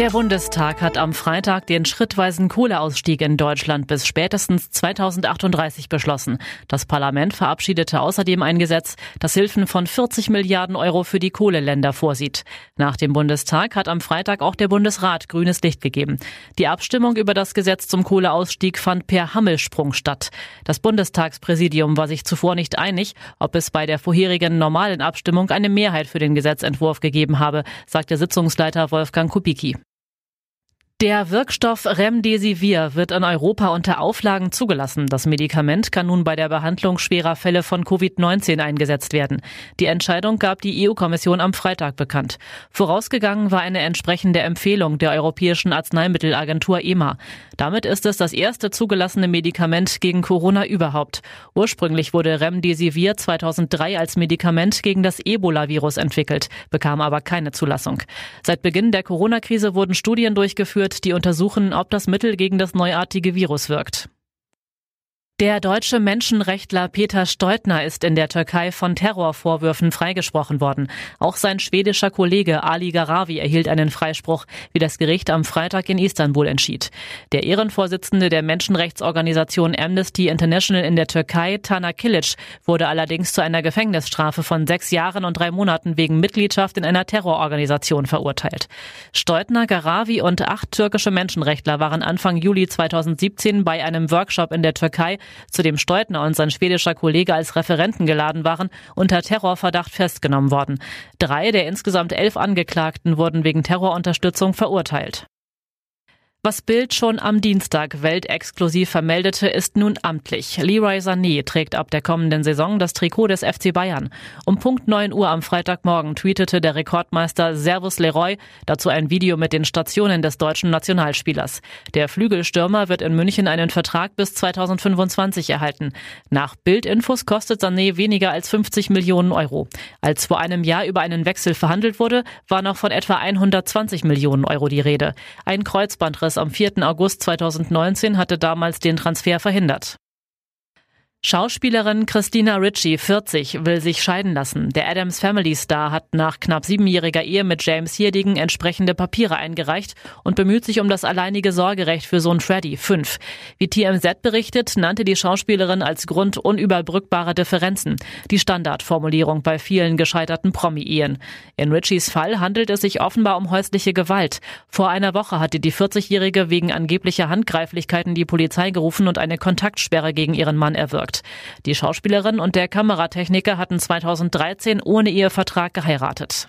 Der Bundestag hat am Freitag den schrittweisen Kohleausstieg in Deutschland bis spätestens 2038 beschlossen. Das Parlament verabschiedete außerdem ein Gesetz, das Hilfen von 40 Milliarden Euro für die Kohleländer vorsieht. Nach dem Bundestag hat am Freitag auch der Bundesrat grünes Licht gegeben. Die Abstimmung über das Gesetz zum Kohleausstieg fand per Hammelsprung statt. Das Bundestagspräsidium war sich zuvor nicht einig, ob es bei der vorherigen normalen Abstimmung eine Mehrheit für den Gesetzentwurf gegeben habe, sagte Sitzungsleiter Wolfgang Kubicki. Der Wirkstoff Remdesivir wird in Europa unter Auflagen zugelassen. Das Medikament kann nun bei der Behandlung schwerer Fälle von Covid-19 eingesetzt werden. Die Entscheidung gab die EU-Kommission am Freitag bekannt. Vorausgegangen war eine entsprechende Empfehlung der Europäischen Arzneimittelagentur EMA. Damit ist es das erste zugelassene Medikament gegen Corona überhaupt. Ursprünglich wurde Remdesivir 2003 als Medikament gegen das Ebola-Virus entwickelt, bekam aber keine Zulassung. Seit Beginn der Corona-Krise wurden Studien durchgeführt, durchgeführt, die untersuchen, ob das Mittel gegen das neuartige Virus wirkt. Der deutsche Menschenrechtler Peter Steutner ist in der Türkei von Terrorvorwürfen freigesprochen worden. Auch sein schwedischer Kollege Ali Garavi erhielt einen Freispruch, wie das Gericht am Freitag in Istanbul entschied. Der Ehrenvorsitzende der Menschenrechtsorganisation Amnesty International in der Türkei, Tana Kilic, wurde allerdings zu einer Gefängnisstrafe von sechs Jahren und drei Monaten wegen Mitgliedschaft in einer Terrororganisation verurteilt. Steutner, Garavi und acht türkische Menschenrechtler waren Anfang Juli 2017 bei einem Workshop in der Türkei zu dem Steutner und sein schwedischer Kollege als Referenten geladen waren, unter Terrorverdacht festgenommen worden. Drei der insgesamt elf Angeklagten wurden wegen Terrorunterstützung verurteilt. Was Bild schon am Dienstag weltexklusiv vermeldete, ist nun amtlich. Leroy Sané trägt ab der kommenden Saison das Trikot des FC Bayern. Um Punkt 9 Uhr am Freitagmorgen tweetete der Rekordmeister Servus Leroy dazu ein Video mit den Stationen des deutschen Nationalspielers. Der Flügelstürmer wird in München einen Vertrag bis 2025 erhalten. Nach Bildinfos kostet Sané weniger als 50 Millionen Euro. Als vor einem Jahr über einen Wechsel verhandelt wurde, war noch von etwa 120 Millionen Euro die Rede. Ein Kreuzbandriss am 4. August 2019 hatte damals den Transfer verhindert. Schauspielerin Christina Ritchie, 40, will sich scheiden lassen. Der Adams Family Star hat nach knapp siebenjähriger Ehe mit James Hierdigen entsprechende Papiere eingereicht und bemüht sich um das alleinige Sorgerecht für Sohn Freddy, 5. Wie TMZ berichtet, nannte die Schauspielerin als Grund unüberbrückbare Differenzen, die Standardformulierung bei vielen gescheiterten Promi-Ehen. In Ritchies Fall handelt es sich offenbar um häusliche Gewalt. Vor einer Woche hatte die 40-Jährige wegen angeblicher Handgreiflichkeiten die Polizei gerufen und eine Kontaktsperre gegen ihren Mann erwirkt gemacht. Die Schauspielerin und der Kameratechniker hatten 2013 ohne Ehevertrag geheiratet.